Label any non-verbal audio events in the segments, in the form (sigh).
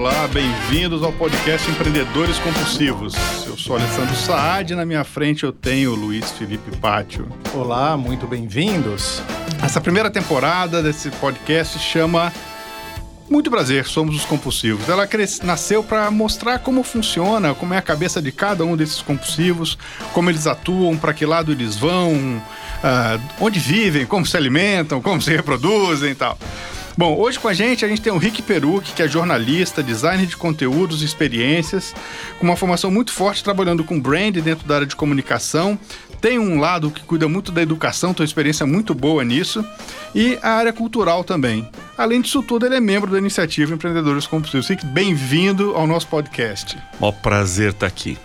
olá, bem-vindos ao podcast Empreendedores Compulsivos. Eu sou Alessandro Saad e na minha frente eu tenho o Luiz Felipe Pátio. Olá, muito bem-vindos. Essa primeira temporada desse podcast chama Muito Prazer, Somos os Compulsivos. Ela nasceu para mostrar como funciona, como é a cabeça de cada um desses compulsivos, como eles atuam, para que lado eles vão, uh, onde vivem, como se alimentam, como se reproduzem e tal. Bom, hoje com a gente a gente tem o Rick Perucci, que é jornalista, designer de conteúdos e experiências, com uma formação muito forte trabalhando com brand dentro da área de comunicação. Tem um lado que cuida muito da educação, tem uma experiência muito boa nisso, e a área cultural também. Além disso tudo, ele é membro da iniciativa Empreendedores Compulsivos. Rick, bem-vindo ao nosso podcast. Mó prazer estar aqui.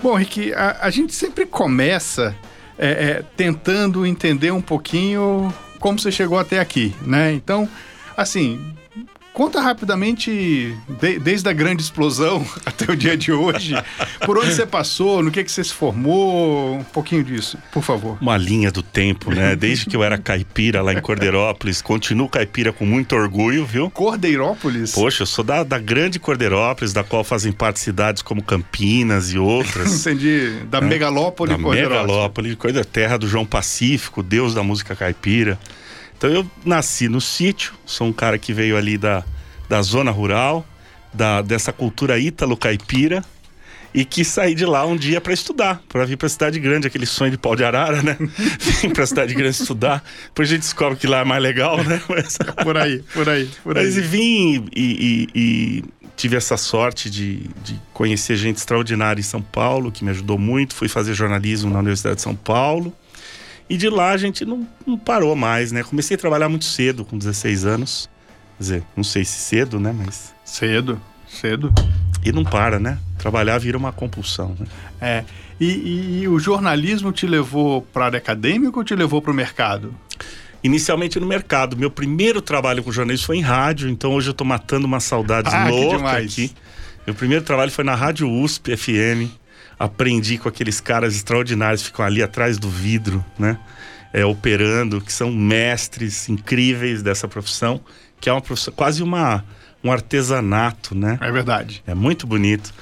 Bom, Rick, a, a gente sempre começa é, é, tentando entender um pouquinho como você chegou até aqui, né? Então, assim, Conta rapidamente, de, desde a grande explosão (laughs) até o dia de hoje, por onde você passou, no que, que você se formou, um pouquinho disso, por favor. Uma linha do tempo, né? (laughs) Desde que eu era caipira lá em Cordeirópolis, continuo caipira com muito orgulho, viu? Cordeirópolis? Poxa, eu sou da, da grande Cordeirópolis, da qual fazem parte cidades como Campinas e outras. (laughs) Entendi, da é? megalópole da Megalópole, coisa terra do João Pacífico, deus da música caipira. Então eu nasci no sítio, sou um cara que veio ali da, da zona rural, da, dessa cultura ítalo-caipira e quis sair de lá um dia para estudar, para vir para a cidade grande, aquele sonho de pau de arara, né? (laughs) Vim para a cidade grande estudar. Depois a gente descobre que lá é mais legal, né? (laughs) Mas... por aí, por aí, por aí. Mas e vim e, e, e tive essa sorte de, de, conhecer gente extraordinária em São Paulo, que me ajudou muito. Fui fazer jornalismo na Universidade de São Paulo. E de lá a gente não, não parou mais, né? Comecei a trabalhar muito cedo, com 16 anos. Quer dizer, não sei se cedo, né? Mas. Cedo, cedo. E não para, né? Trabalhar vira uma compulsão, né? É. E, e, e o jornalismo te levou para a área acadêmica ou te levou para o mercado? Inicialmente no mercado. Meu primeiro trabalho com jornalismo foi em rádio, então hoje eu estou matando uma saudade ah, louca aqui. Meu primeiro trabalho foi na Rádio USP FM aprendi com aqueles caras extraordinários que ficam ali atrás do vidro, né? É, operando, que são mestres incríveis dessa profissão, que é uma profissão, quase uma, um artesanato, né? É verdade. É muito bonito.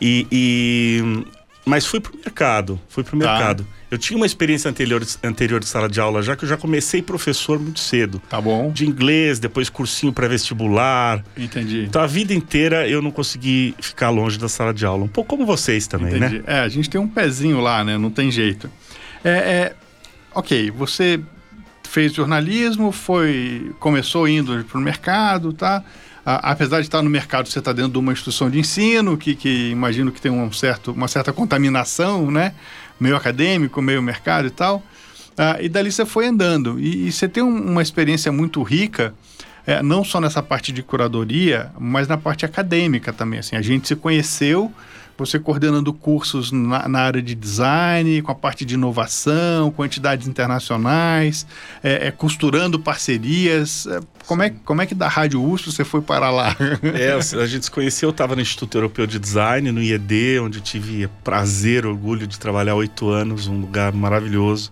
E, e mas fui pro mercado, fui pro tá. mercado. Eu tinha uma experiência anterior, anterior de sala de aula já, que eu já comecei professor muito cedo. Tá bom. De inglês, depois cursinho pré-vestibular. Entendi. Então a vida inteira eu não consegui ficar longe da sala de aula. Um pouco como vocês também, Entendi. né? É, a gente tem um pezinho lá, né? Não tem jeito. É, é, ok, você fez jornalismo, foi começou indo para o mercado, tá? apesar de estar no mercado, você está dentro de uma instituição de ensino, que, que imagino que tem um certo, uma certa contaminação, né? Meio acadêmico, meio mercado e tal. Ah, e dali você foi andando. E, e você tem um, uma experiência muito rica, é, não só nessa parte de curadoria, mas na parte acadêmica também. Assim, a gente se conheceu você coordenando cursos na, na, área de design, com a parte de inovação, com entidades internacionais, é, é, costurando parcerias. É, como, é, como é que da Rádio USP você foi para lá? É, a gente se conheceu, eu estava no Instituto Europeu de Design, no IED, onde tive prazer, orgulho de trabalhar oito anos, um lugar maravilhoso.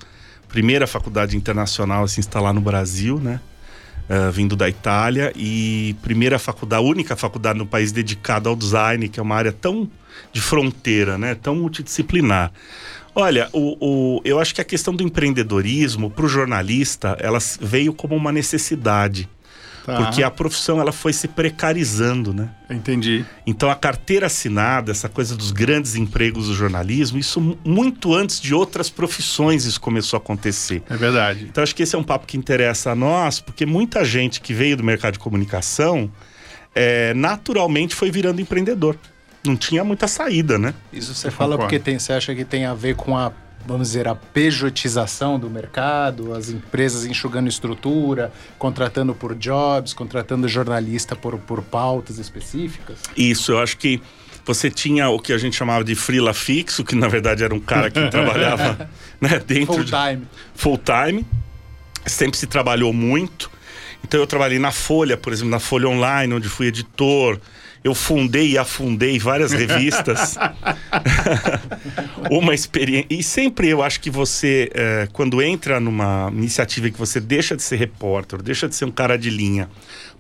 Primeira faculdade internacional a se instalar no Brasil, né? Uh, vindo da Itália e primeira faculdade, única faculdade no país dedicada ao design, que é uma área tão de fronteira, né? Tão multidisciplinar. Olha, o, o, eu acho que a questão do empreendedorismo para o jornalista, ela veio como uma necessidade. Tá. Porque a profissão ela foi se precarizando, né? Entendi. Então a carteira assinada, essa coisa dos grandes empregos do jornalismo, isso muito antes de outras profissões isso começou a acontecer. É verdade. Então acho que esse é um papo que interessa a nós, porque muita gente que veio do mercado de comunicação é, naturalmente foi virando empreendedor não tinha muita saída, né? Isso você fala porque tem, você acha que tem a ver com a vamos dizer, a pejotização do mercado, as empresas enxugando estrutura, contratando por jobs, contratando jornalista por, por pautas específicas? Isso, eu acho que você tinha o que a gente chamava de freela fixo, que na verdade era um cara que (laughs) trabalhava né, dentro full time. De, full time. Sempre se trabalhou muito. Então eu trabalhei na Folha, por exemplo, na Folha Online, onde fui editor, eu fundei e afundei várias revistas. (laughs) uma experiência. E sempre eu acho que você, é, quando entra numa iniciativa que você deixa de ser repórter, deixa de ser um cara de linha,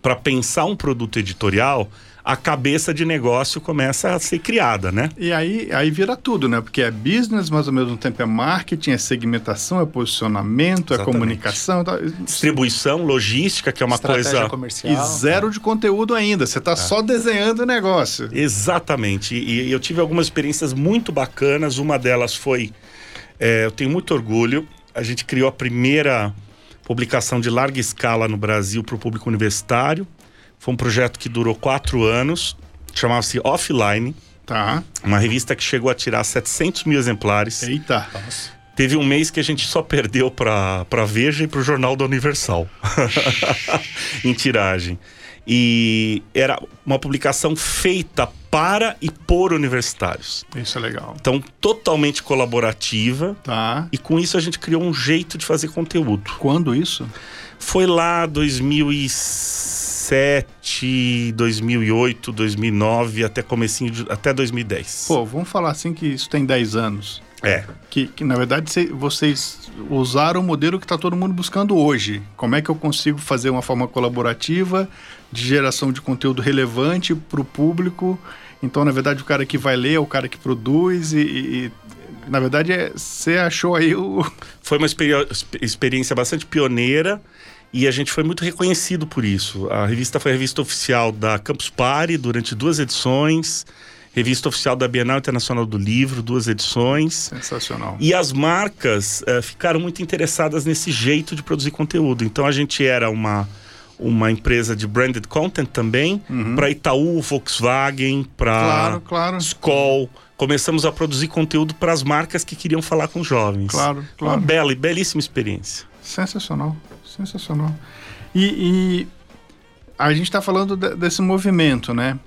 para pensar um produto editorial, a cabeça de negócio começa a ser criada, né? E aí, aí vira tudo, né? Porque é business, mas ao mesmo tempo é marketing, é segmentação, é posicionamento, é Exatamente. comunicação. Tá? Distribuição, logística, que é uma Estratégia coisa. comercial. E zero de conteúdo ainda. Você está só desenhando o negócio. Exatamente. E, e eu tive algumas experiências muito bacanas. Uma delas foi. é, eu tenho muito orgulho. A gente criou a primeira publicação de larga escala no Brasil para o público universitário. Foi um projeto que durou quatro anos. Chamava-se Offline. Tá. Uma revista que chegou a tirar 700 mil exemplares. Eita. Teve um mês que a gente só perdeu para para Veja e para o Jornal da Universal (laughs) em tiragem. E era uma publicação feita para e por universitários. Isso é legal. Então, totalmente colaborativa. Tá. E com isso a gente criou um jeito de fazer conteúdo. Quando isso? Foi lá 2007, 2008, 2009, até comecinho de, até 2010. Pô, vamos falar assim que isso tem 10 anos. É. Que, que na verdade cê- vocês usaram o modelo que está todo mundo buscando hoje. Como é que eu consigo fazer uma forma colaborativa de geração de conteúdo relevante para o público? Então, na verdade, o cara que vai ler é o cara que produz e, e- na verdade, é- você achou aí o... Foi uma experi- experiência bastante pioneira e a gente foi muito reconhecido por isso. A revista foi a revista oficial da Campus Party durante duas edições, revista oficial da Bienal Internacional do Livro, duas edições. Sensacional. E as marcas eh, ficaram muito interessadas nesse jeito de produzir conteúdo. Então a gente era uma, uma empresa de branded content também, para Itaú, Volkswagen, para Claro, claro. Skoll. Começamos a produzir conteúdo para as marcas que queriam falar com jovens. Claro, claro. Uma bela e belíssima experiência. Sensacional, sensacional. E, e a gente está falando de- desse movimento, né?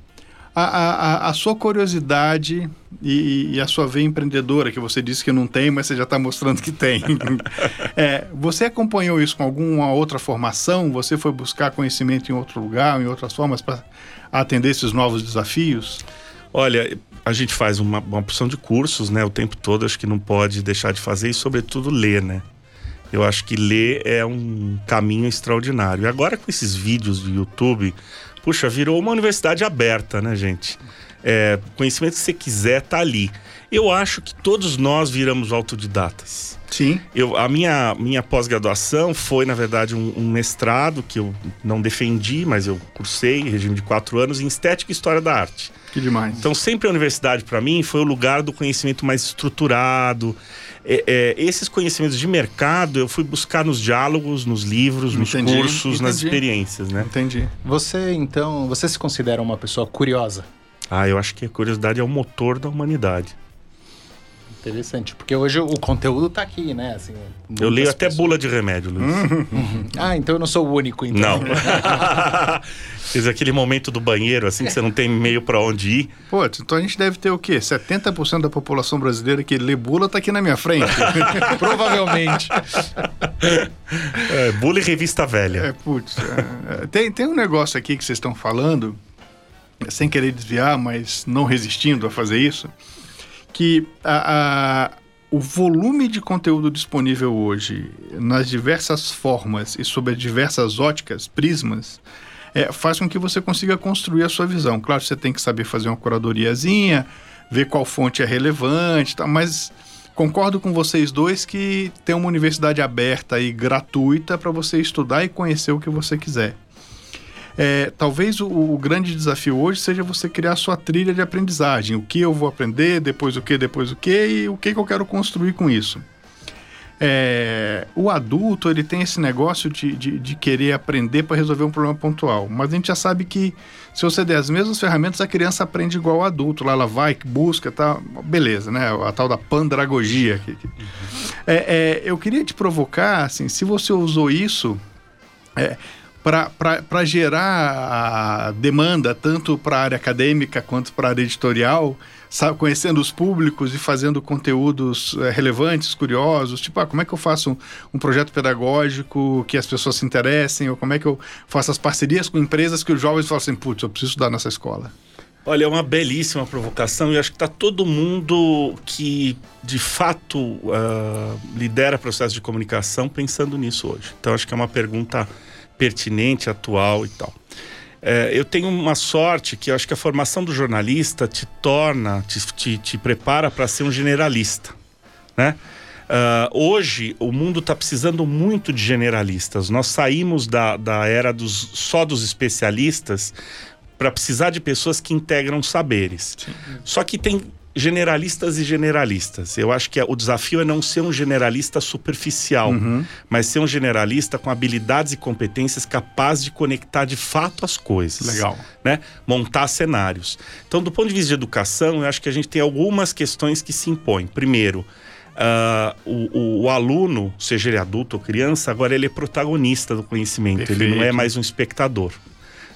A, a, a- sua curiosidade e, e a sua veia empreendedora, que você disse que não tem, mas você já está mostrando que tem. (laughs) É, você acompanhou isso com alguma outra formação? Você foi buscar conhecimento em outro lugar, em outras formas, para atender esses novos desafios? Olha, a gente faz uma, uma opção de cursos, né? O tempo todo, acho que não pode deixar de fazer e, sobretudo, ler, né? Eu acho que ler é um caminho extraordinário. E agora com esses vídeos do YouTube, puxa, virou uma universidade aberta, né, gente? É, conhecimento que você quiser tá ali. Eu acho que todos nós viramos autodidatas. Sim. Eu, a minha, minha pós-graduação foi, na verdade, um, um mestrado que eu não defendi, mas eu cursei, em regime de quatro anos, em Estética e História da Arte. Que demais. Então, sempre a universidade, para mim, foi o lugar do conhecimento mais estruturado. É, é, esses conhecimentos de mercado eu fui buscar nos diálogos, nos livros, nos Entendi, cursos, nas entendi. experiências, né? Entendi. Você, então, você se considera uma pessoa curiosa? Ah, eu acho que a curiosidade é o motor da humanidade. Interessante, porque hoje o conteúdo tá aqui, né? Assim, Eu leio até pessoas- bula de remédio, Luiz. (laughs) Ah, então eu não sou o único, então. Não. (laughs) Fiz aquele momento do banheiro, assim, que você não tem meio para onde ir. Pô, então a gente deve ter o quê? 70% da população brasileira que lê bula tá aqui na minha frente. (laughs) Provavelmente. É, bula e revista velha. É, putz. é, é, tem, tem um negócio aqui que vocês estão falando, sem querer desviar, mas não resistindo a fazer isso, que a, a- o volume de conteúdo disponível hoje, nas diversas formas e sob as diversas óticas, prismas, é, faz com que você consiga construir a sua visão. Claro, você tem que saber fazer uma curadoriazinha, ver qual fonte é relevante, tá? mas concordo com vocês dois que tem uma universidade aberta e gratuita para você estudar e conhecer o que você quiser. É, talvez o, o grande desafio hoje seja você criar a sua trilha de aprendizagem. O que eu vou aprender, depois o que, depois o que e o que, que eu quero construir com isso. É, o adulto ele tem esse negócio de, de, de querer aprender para resolver um problema pontual. Mas a gente já sabe que se você der as mesmas ferramentas, a criança aprende igual ao adulto. Lá ela vai, busca, tá, beleza, né? A tal da pandragogia. É, é, eu queria te provocar, assim, se você usou isso é, para gerar a demanda tanto para a área acadêmica quanto para a área editorial, sabe, conhecendo os públicos e fazendo conteúdos é, relevantes, curiosos, tipo, ah, como é que eu faço um, um projeto pedagógico que as pessoas se interessem, ou como é que eu faço as parcerias com empresas que os jovens falam assim, putz, eu preciso estudar nessa escola. Olha, é uma belíssima provocação e acho que está todo mundo que de fato ah, lidera processo de comunicação pensando nisso hoje. Então acho que é uma pergunta pertinente, atual e tal. É, eu tenho uma sorte que eu acho que a formação do jornalista te torna, te, te, te prepara para ser um generalista, né? Uh, hoje o mundo está precisando muito de generalistas. Nós saímos da, da era dos, só dos especialistas para precisar de pessoas que integram saberes. Sim. Só que tem generalistas e generalistas. Eu acho que é, o desafio é não ser um generalista superficial, uhum. mas ser um generalista com habilidades e competências capazes de conectar de fato as coisas. Legal. Né? Montar cenários. Então, do ponto de vista de educação, eu acho que a gente tem algumas questões que se impõem. Primeiro, Uh, o, o, aluno, seja ele adulto ou criança, agora ele é protagonista do conhecimento, Perfeito. ele não é mais um espectador.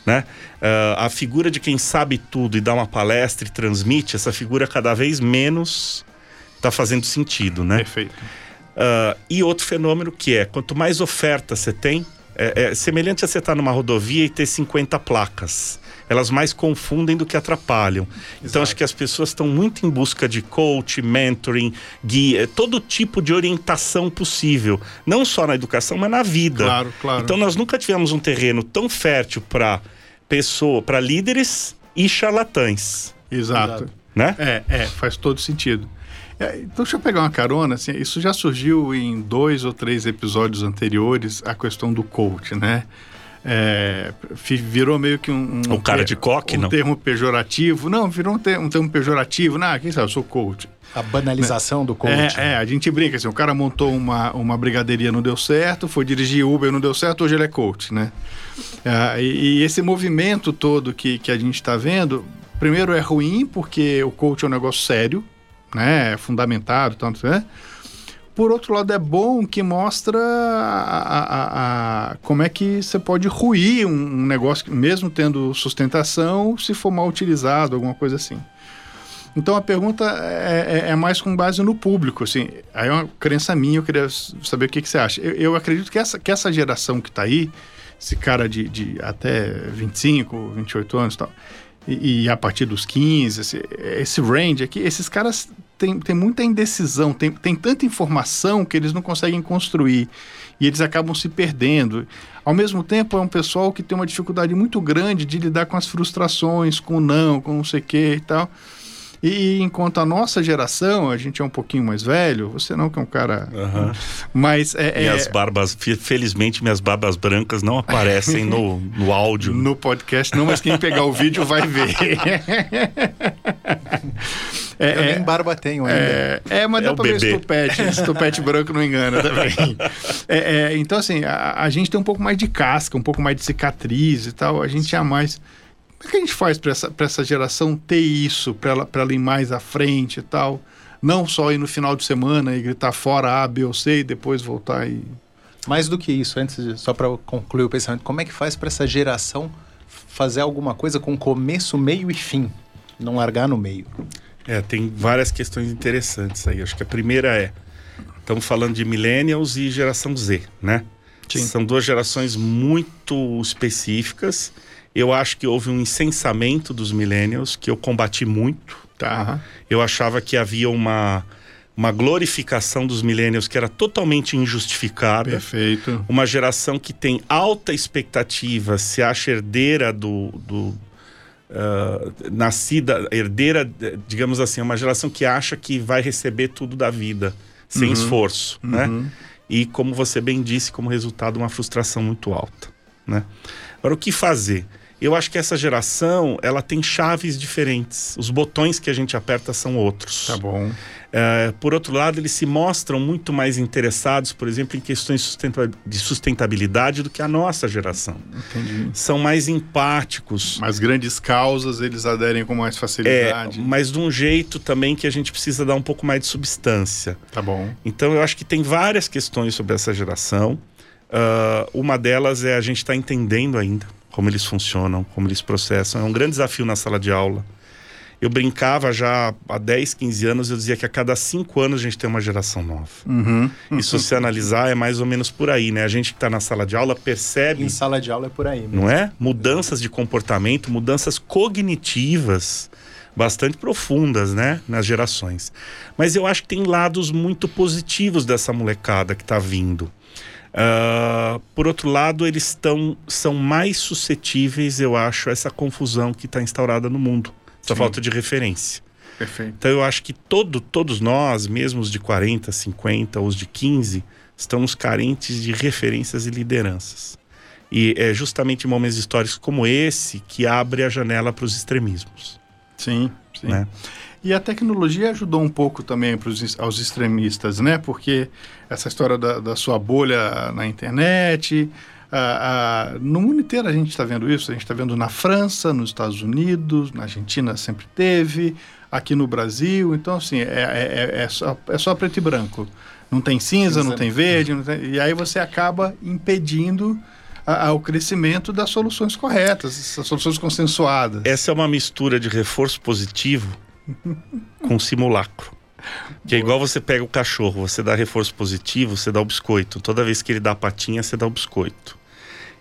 Né? Uh, a figura de quem sabe tudo e dá uma palestra e transmite, essa figura cada vez menos está fazendo sentido, né? Perfeito. Uh, e outro fenômeno que é, quanto mais oferta você tem, é, é semelhante a você estar tá numa rodovia e ter 50 placas elas mais confundem do que atrapalham. Exato. Então acho que as pessoas estão muito em busca de coach, mentoring, guia, todo tipo de orientação possível, não só na educação, mas na vida. Claro, claro. Então nós nunca tivemos um terreno tão fértil para pessoa, para líderes e charlatães. Exato. Né? É, é, faz todo sentido. É, então, deixa eu pegar uma carona. Assim, isso já surgiu em dois ou três episódios anteriores, a questão do coach, né? É, virou meio que um. um o cara de coque, um não? termo pejorativo. Não, virou um termo, um termo pejorativo. Não, quem sabe, eu sou coach. A banalização né? do coach. É, é, a gente brinca assim: o cara montou uma, uma brigaderia, não deu certo, foi dirigir Uber, não deu certo, hoje ele é coach, né? É, e, e, esse movimento todo que, que a gente está vendo, primeiro é ruim, porque o coach é um negócio sério, né? É fundamentado, tanto, né? Por outro lado, é bom que mostra a, a, a, como é que você pode ruir um, um, negócio, mesmo tendo sustentação, se for mal utilizado, alguma coisa assim. Então a pergunta é, é, é mais com base no público, assim. Aí é uma crença minha, eu queria saber o que, que você acha. Eu, eu acredito que essa, que essa geração que está aí, esse cara de, de até 25, 28 anos e tal, e, e, a partir dos 15, esse, esse range aqui, esses caras têm, têm muita indecisão, tem, tem tanta informação que eles não conseguem construir e eles acabam se perdendo. Ao mesmo tempo, é um pessoal que tem uma dificuldade muito grande de lidar com as frustrações, com o não, com não sei o que e tal. E enquanto a nossa geração, a gente é um pouquinho mais velho, você não que é um cara. Uhum. Mas é, é Minhas barbas, felizmente, minhas barbas brancas não aparecem no, no áudio. No podcast, não, mas quem pegar o vídeo vai ver. (laughs) É, Eu nem é, barba tenho ainda. É, é mas é dá pra bebê. ver esse tupete. (laughs) Esse tupete branco não engana também. É, é, então, assim, a, a, gente tem um pouco mais de casca, um pouco mais de cicatriz e tal. A gente é mais como é que a gente faz para essa, essa geração ter isso, para ela, ela ir mais à frente e tal? Não só ir no final de semana e gritar fora A, B ou C e depois voltar e. Mais do que isso, antes de, só para concluir o pensamento, como é que faz para essa geração fazer alguma coisa com começo, meio e fim? Não largar no meio. É, tem várias questões interessantes aí. Acho que a primeira é: estamos falando de millennials e geração Z, né? Sim. São duas gerações muito específicas eu acho que houve um incensamento dos millennials que eu combati muito. Tá? Eu achava que havia uma, uma glorificação dos millennials que era totalmente injustificada. Perfeito. Uma geração que tem alta expectativa, se acha herdeira do, do Uh, nascida, herdeira, digamos assim, uma geração que acha que vai receber tudo da vida, sem uhum, esforço, uhum. né? E como você bem disse, como resultado, uma frustração muito alta, né? Agora, o que fazer? Eu acho que essa geração, ela tem chaves diferentes. Os botões que a gente aperta são outros. Tá bom. É, por outro lado, eles se mostram muito mais interessados, por exemplo, em questões de sustentabilidade do que a nossa geração. Entendi. São mais empáticos. Mais grandes causas eles aderem com mais facilidade. É, mas de um jeito também que a gente precisa dar um pouco mais de substância. Tá bom. Então eu acho que tem várias questões sobre essa geração. Uh, uma delas é a gente estar tá entendendo ainda como eles funcionam, como eles processam. É um grande desafio na sala de aula. Eu brincava já há 10, 15 anos, eu dizia que a cada 5 anos a gente tem uma geração nova. Uhum. E se você analisar, é mais ou menos por aí, né? A gente que está na sala de aula percebe. Em sala de aula é por aí. Mesmo. Não é? Mudanças de comportamento, mudanças cognitivas bastante profundas, né, nas gerações. Mas eu acho que tem lados muito positivos dessa molecada que está vindo. Uh, por outro lado, eles estão são mais suscetíveis, eu acho, a essa confusão que está instaurada no mundo, essa Sim. falta de referência. Perfeito. Então eu acho que todo, todos nós, mesmo os de 40, 50, os de 15, estamos carentes de referências e lideranças. E é justamente em momentos históricos como esse que abre a janela para os extremismos. Sim, sim. Né? E a tecnologia ajudou um pouco também pros, aos extremistas, né? Porque essa história da, da sua bolha na internet, ah, ah, no mundo inteiro a gente está vendo isso. A gente está vendo na França, nos Estados Unidos, na Argentina sempre teve, aqui no Brasil. Então, assim, é, é, é, é só, é só preto e branco. Não tem cinza, Cinza, não tem verde, não tem- e aí você acaba impedindo a- a- o crescimento das soluções corretas, das soluções consensuadas. Essa é uma mistura de reforço positivo com simulacro. Que é igual você pega o cachorro, você dá reforço positivo, você dá o biscoito. Toda vez que ele dá a patinha, você dá o biscoito.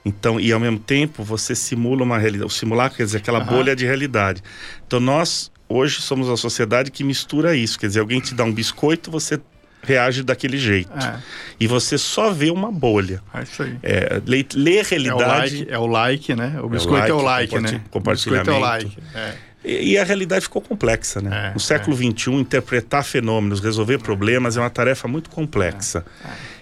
Então, e ao mesmo tempo, você simula uma realidade. O simulacro quer dizer aquela Aham. bolha de realidade. Então, nós hoje somos a sociedade que mistura isso. Quer dizer, alguém te dá um biscoito, você reage daquele jeito. É, E você só vê uma bolha. é isso aí. É, lê, lê É o realidade. like, é o like, né? O biscoito é o like, like, né? comparti- O biscoito é o compartilhamento. like. É. E, e a realidade ficou complexa, né? É, no século XXI, interpretar fenômenos, resolver problemas é uma tarefa muito complexa.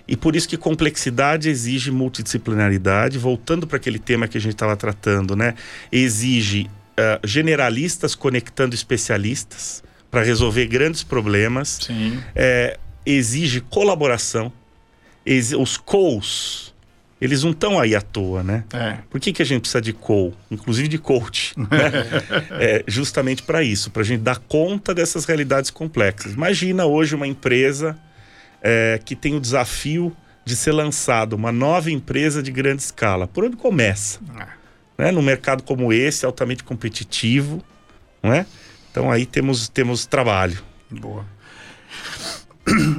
E por isso que complexidade exige multidisciplinaridade. Voltando para aquele tema que a gente estava tratando, né? Exige ah, generalistas conectando especialistas para resolver grandes problemas. Sim. É, exige colaboração. Exi- os COs, eles não estão aí à toa, né? É. Por que, que a gente precisa de co, inclusive de coach? né? (laughs) é justamente para isso, para a gente dar conta dessas realidades complexas. Imagina hoje uma empresa é, que tem o desafio de ser lançada uma nova empresa de grande escala. Por onde começa? Ah, Né? Num mercado como esse, altamente competitivo, não é? Então aí temos, temos trabalho. Boa.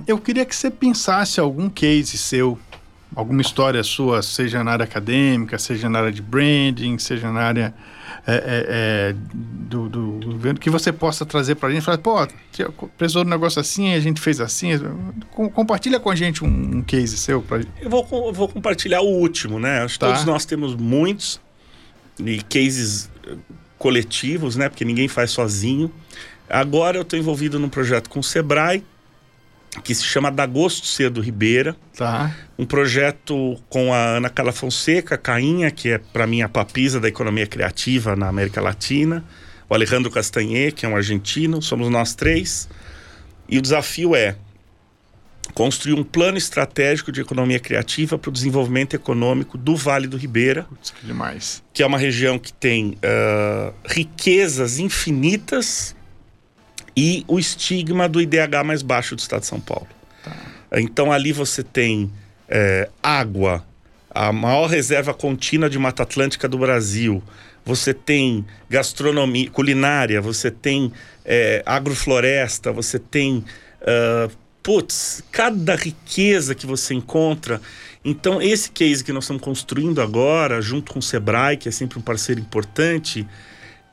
Eu queria que você pensasse algum case seu, alguma história sua, seja na área acadêmica, seja na área de branding, seja na área é, é, é, do, do governo, que você possa trazer para a gente. Falar, pô, precisou de um negócio assim, a gente fez assim. Com- compartilha com a gente um, um case seu. Pra... Eu vou, eu vou compartilhar o último, né? Acho que Tá. todos nós temos muitos e cases eh, coletivos, né? Porque ninguém faz sozinho. Agora eu estou envolvido num projeto com o Sebrae, que se chama Dagosto Cedo Ribeira. Tá. Um projeto com a Ana Carla Fonseca, Cainha, que é para mim a papisa da economia criativa na América Latina. O Alejandro Castanhe, que é um argentino. Somos nós três. E o desafio é construir um plano estratégico de economia criativa para o desenvolvimento econômico do Vale do Ribeira, Putz, que demais. que é uma região que tem ah, riquezas infinitas e o estigma do IDH mais baixo do estado de São Paulo. Então ali você tem eh, água, a maior reserva contínua de Mata Atlântica do Brasil. Você tem gastronomia, culinária, você tem eh, agrofloresta, você tem. ah, putz, cada riqueza que você encontra. Então, esse case que nós estamos construindo agora, junto com o Sebrae, que é sempre um parceiro importante,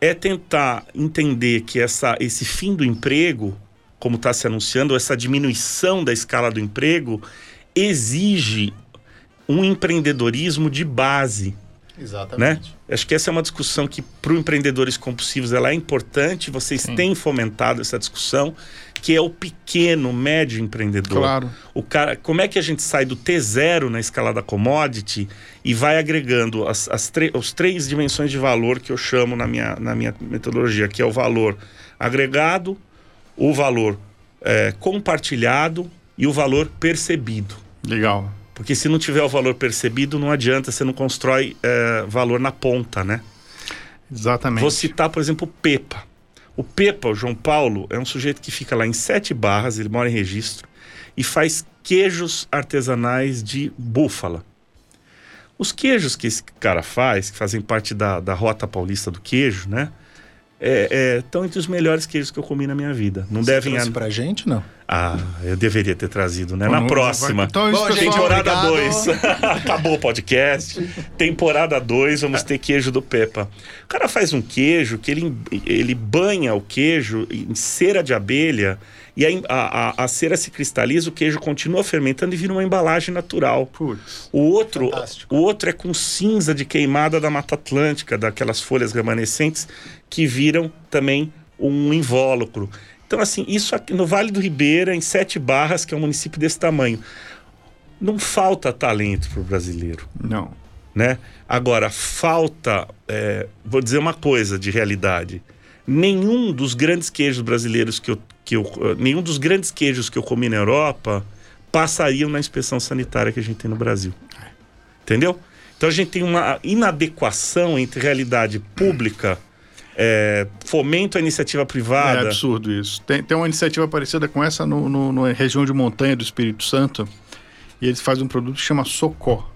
é tentar entender que essa, esse fim do emprego, como está se anunciando, essa diminuição da escala do emprego, exige um empreendedorismo de base, né? Exatamente. Acho que essa é uma discussão que para os empreendedores compulsivos ela é importante. Vocês Sim. têm fomentado essa discussão, que é o pequeno, médio empreendedor. Claro. O cara, como é que a gente sai do T0 na escala da commodity e vai agregando as, as os três dimensões de valor que eu chamo na minha, na minha metodologia, que é o valor agregado, o valor eh, compartilhado e o valor percebido. Legal. Porque se não tiver o valor percebido, não adianta, você não constrói eh, valor na ponta, né? Exatamente. Vou citar, por exemplo, o Pepa. O Pepa, o João Paulo, é um sujeito que fica lá em Sete Barras, ele mora em registro, e faz queijos artesanais de búfala. Os queijos que esse cara faz, que fazem parte da, da rota paulista do queijo, né? Estão é, é, entre os melhores queijos que eu comi na minha vida. Não Você devem. Trouxe pra gente, não? Ah, eu deveria ter trazido, né? Bom, na não- próxima. vai- então, isso, Bom, pessoal, Temporada obrigado. 2. (laughs) Acabou o podcast. Temporada 2, vamos ter queijo do Pepa. O cara faz um queijo que ele, ele banha o queijo em cera de abelha e a, a, a- a cera se cristaliza, o queijo continua fermentando e vira uma embalagem natural. Putz. O outro, Fantástico. o outro é com cinza de queimada da Mata Atlântica, daquelas folhas remanescentes que viram também um invólucro. Então, assim, isso aqui no Vale do Ribeira, em Sete Barras, que é um município desse tamanho, não falta talento para o brasileiro, Não. né? Agora, falta, é, vou dizer uma coisa de realidade. Nenhum dos grandes queijos brasileiros que eu, que eu, nenhum dos grandes queijos que eu comi na Europa passariam na inspeção sanitária que a gente tem no Brasil. Entendeu? Então a gente tem uma inadequação entre realidade pública, é, fomento à iniciativa É privada. absurdo isso. Tem, tem uma iniciativa parecida com essa no, no- na região de montanha do Espírito Santo. E eles fazem um produto que chama Socó.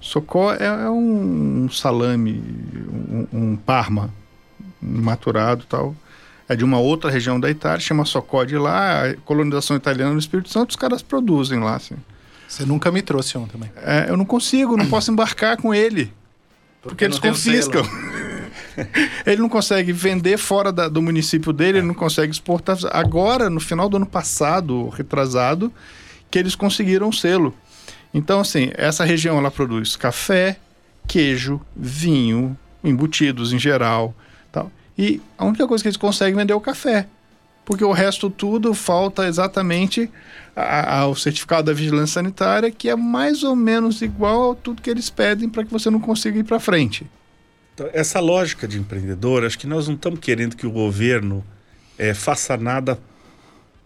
Socó é, é um salame, um, um parma maturado e tal. É de uma outra região da Itália, chama Socó de lá. A colonização italiana no Espírito Santo, os caras produzem lá. Assim. Você nunca me trouxe um também. É, eu não consigo, não posso embarcar com ele. Porque eles não tem o confiscam. (laughs) (laughs) ele não consegue vender fora da- do município dele, ele não consegue exportar. Agora, no final do ano passado, retrasado, que eles conseguiram o selo. Então, assim, essa região ela produz café, queijo, vinho, embutidos em geral, tal. E a única coisa que eles conseguem vender é o café. Porque o resto tudo falta exatamente a- ao certificado da vigilância sanitária, que é mais ou menos igual a tudo que eles pedem para que você não consiga ir para frente. Então, essa lógica de empreendedor, acho que nós não estamos querendo que o governo eh, faça nada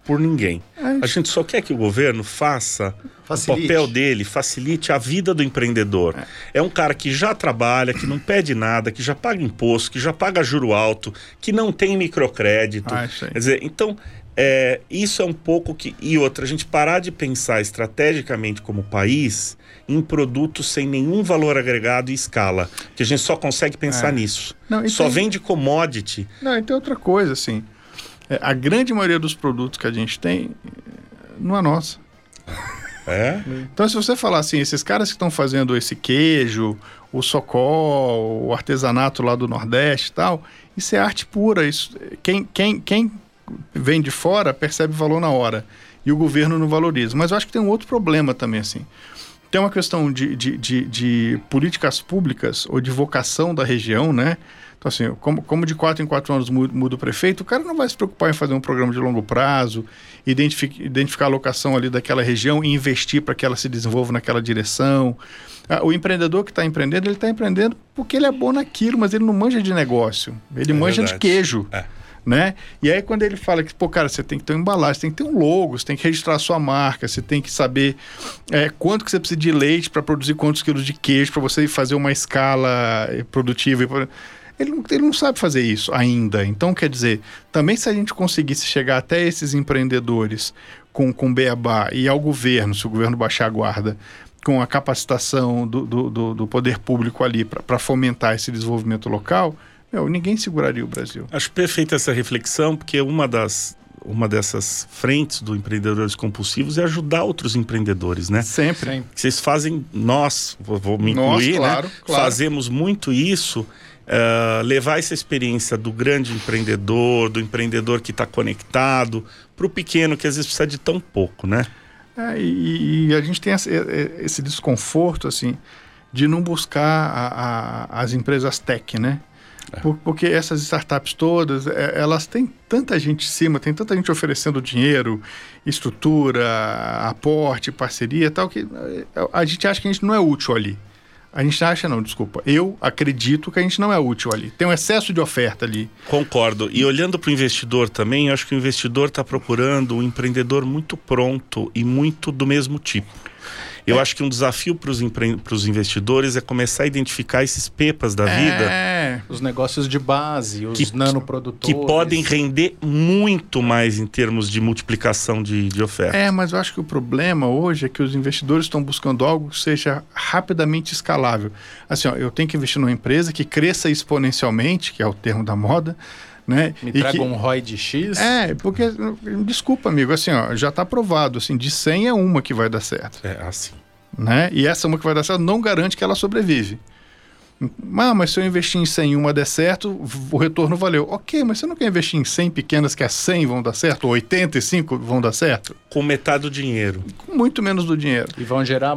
por ninguém. É A gente só quer que o governo faça Facilite. o papel dele, facilite a vida do empreendedor. É. um cara que já trabalha, que não pede nada, que já paga imposto, que já paga juro alto, que não tem microcrédito. Ah. Quer dizer, então, é, isso é um pouco que. E outra, a gente parar de pensar estrategicamente como país em produtos sem nenhum valor agregado e escala. Que a gente só consegue pensar É. nisso. Não, só tem- vende commodity. Não, e tem outra coisa, assim. É, a grande maioria dos produtos que a gente tem é, não é nossa. (laughs) É? Então, se você falar assim, esses caras que estão fazendo esse queijo, o socó, o artesanato lá do Nordeste e tal, isso é arte pura. Isso, quem, quem, quem vem de fora percebe valor na hora. E o governo não valoriza. Mas eu acho que tem um outro problema também, assim. Tem uma questão de, de, de, de políticas públicas ou de vocação da região, né? Então, assim, como, como de quatro em quatro anos mu- muda o prefeito, o cara não vai se preocupar em fazer um programa de longo prazo, identifi- identificar a locação ali daquela região e investir para que ela se desenvolva naquela direção. Ah, o empreendedor que está empreendendo, ele está empreendendo porque ele é bom naquilo, mas ele não manja de negócio. Ele É manja de verdade. queijo. É. Né? E aí quando ele fala que, pô, cara, você tem que ter uma embalagem, tem que ter um logo, você tem que registrar a sua marca, você tem que saber é, quanto que você precisa de leite para produzir quantos quilos de queijo, para você fazer uma escala eh, produtiva. Ele não, ele não sabe fazer isso ainda. Então, quer dizer, também se a gente conseguisse chegar até esses empreendedores com, com beabá e ao governo, se o governo baixar a guarda, com a capacitação do, do, do- do poder público ali para fomentar esse desenvolvimento local, meu, ninguém seguraria o Brasil. Acho perfeita essa reflexão, porque uma das uma dessas frentes do empreendedores compulsivos é ajudar outros empreendedores, né? Sempre. Vocês fazem, nós, vou, vou me Nós, incluir, claro, né? claro. Fazemos muito isso, eh, levar essa experiência do grande empreendedor, do empreendedor que está conectado, para o pequeno que às vezes precisa de tão pouco, né? É, e, e a gente tem esse, esse desconforto, assim, de não buscar a- a- as empresas tech, né? Por- porque essas startups todas, é, elas têm tanta gente em cima, tem tanta gente oferecendo dinheiro, estrutura, aporte, parceria tal, que é, a gente acha que a gente não é útil ali. A gente acha, não, desculpa. Eu acredito que a gente não é útil ali. Tem um excesso de oferta ali. Concordo. E olhando para o investidor também, acho que o investidor está procurando um empreendedor muito pronto e muito do mesmo tipo. Eu acho que um desafio para os investidores é começar a identificar esses pepas da vida. É, os negócios de base, os Que- nanoprodutores. Que podem render muito mais em termos de multiplicação de, de oferta. É, mas eu acho que o problema hoje é que os investidores estão buscando algo que seja rapidamente escalável. Assim, ó, eu tenho que investir numa empresa que cresça exponencialmente, que é o termo da moda, né? Me E traga que- um ROI de X. É, porque, desculpa, amigo, assim, ó, já está provado, assim, de 100 é uma que vai dar certo, É assim. né? E essa uma que vai dar certo não garante que ela sobrevive. Ah, mas se eu investir em 100 e uma der certo, o retorno valeu. Ok, mas você não quer investir em 100 pequenas que as 100 vão dar certo, ou 85 vão dar certo? Com metade do dinheiro. Com muito menos do dinheiro. E vão gerar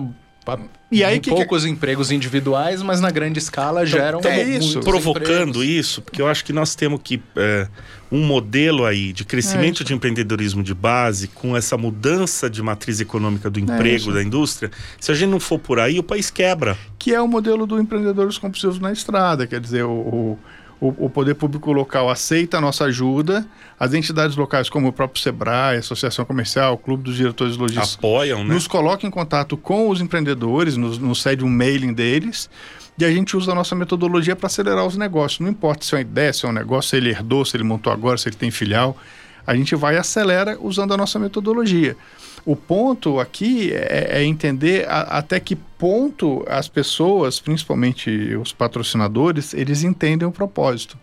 E aí, em que que- poucos empregos individuais, mas na grande escala geram então, é isso. Provocando empregos. isso, porque eu acho que nós temos que é, um modelo aí de É crescimento isso. de empreendedorismo de base, com essa mudança de matriz econômica do É emprego, da indústria. Se a gente não for por aí, o país quebra. que é o modelo do empreendedores compulsivos na estrada. Quer dizer, o, o, o poder público local aceita a nossa ajuda, as entidades locais, como o próprio SEBRAE, Associação Comercial, Clube dos Diretores Logísticos, Apoiam, né? nos coloca em contato com os empreendedores, nos, nos cede um mailing deles, e a gente usa a nossa metodologia para acelerar os negócios. Não importa se é uma ideia, se é um negócio, se ele herdou, se ele montou agora, se ele tem filial, a gente vai e acelera usando a nossa metodologia. O ponto aqui é, é entender a- até que ponto as pessoas, principalmente os patrocinadores, eles entendem o propósito.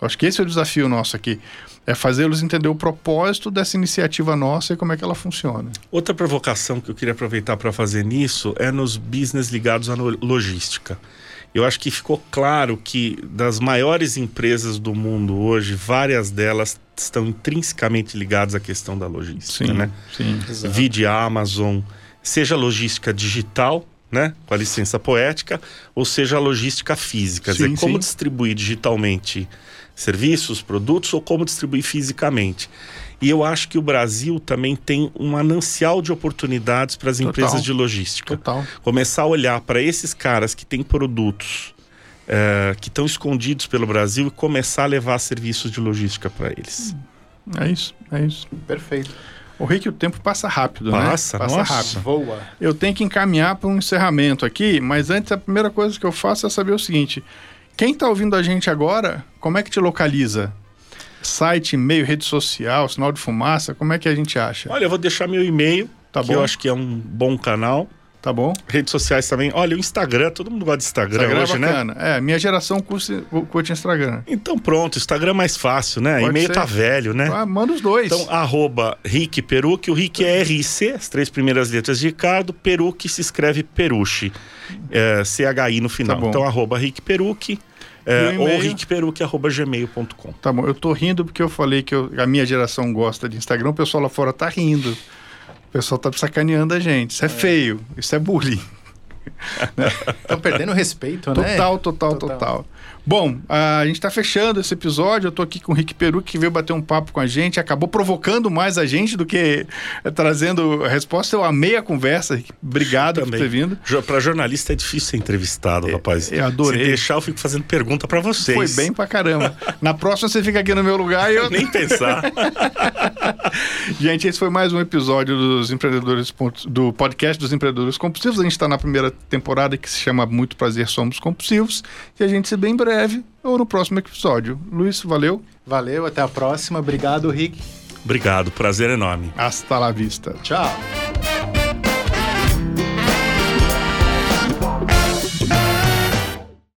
Eu Acho que esse é o desafio nosso aqui. É fazê-los entender o propósito dessa iniciativa nossa e como é que ela funciona. Outra provocação que eu queria aproveitar para fazer nisso é nos business ligados à logística. Eu acho que ficou claro que das maiores empresas do mundo hoje, várias delas estão intrinsecamente ligadas à questão da logística, né? sim. Exato. Vide a Amazon, seja logística digital, né, com a licença poética, ou seja a logística física, quer Sim, dizer, como sim. distribuir digitalmente serviços, produtos ou como distribuir fisicamente. E eu acho que o Brasil também tem um manancial de oportunidades para as empresas de logística. Total. Começar a olhar para esses caras que têm produtos eh, que estão escondidos pelo Brasil e começar a levar serviços de logística para eles. É isso, é isso. Perfeito. O Rick, o tempo passa rápido, Passa, né? Passa nossa. rápido. Voa. Eu tenho que encaminhar para um encerramento aqui, mas antes a primeira coisa que eu faço é saber o seguinte: quem está ouvindo a gente agora, como é que te localiza? Site, e-mail, rede social, sinal de fumaça, como é que a gente acha? Olha, eu vou deixar meu e-mail, Tá que bom. eu acho que é um bom canal. Tá bom? Redes sociais também. Olha, o Instagram, todo mundo gosta de Instagram, Instagram hoje, é né? bacana. É, minha geração curte, curte Instagram. Então pronto, Instagram é mais fácil, né? Pode E-mail ser. tá velho, né? Ah, manda os dois. Então, arroba Rick Perucci, o Rick é RC, as três primeiras letras de Ricardo, Perucci se escreve Perucci, é, CHI no final. Tá então, arroba Rick Perucci, é, o ou e-mail? rickperucci, arroba gmail.com. Tá bom, eu tô rindo porque eu falei que eu- a minha geração gosta de Instagram, o pessoal lá fora tá rindo. O pessoal tá sacaneando a gente. Isso é, feio, isso é bullying. (laughs) Estão perdendo respeito, né? Total, total, Total. Bom, a gente tá fechando esse episódio. Eu tô aqui com o Rick Peru, que veio bater um papo com a gente. Acabou provocando mais a gente do que eh, trazendo a resposta. Eu amei a conversa. Rick. Obrigado por ter vindo. Pra jornalista é difícil ser entrevistado, rapaz. eu adorei. Se deixar, eu fico fazendo pergunta pra vocês. Foi bem pra caramba. Na próxima você fica aqui no meu lugar e eu. (laughs) Nem pensar. (laughs) Gente, esse foi mais um episódio dos empreendedores do podcast dos empreendedores compulsivos. A gente está na primeira temporada que se chama Muito Prazer Somos Compulsivos e a gente se vê em breve ou no próximo episódio. Luiz, valeu. Valeu, até a próxima. Obrigado, Rick. Obrigado, prazer enorme. Hasta la vista. Tchau.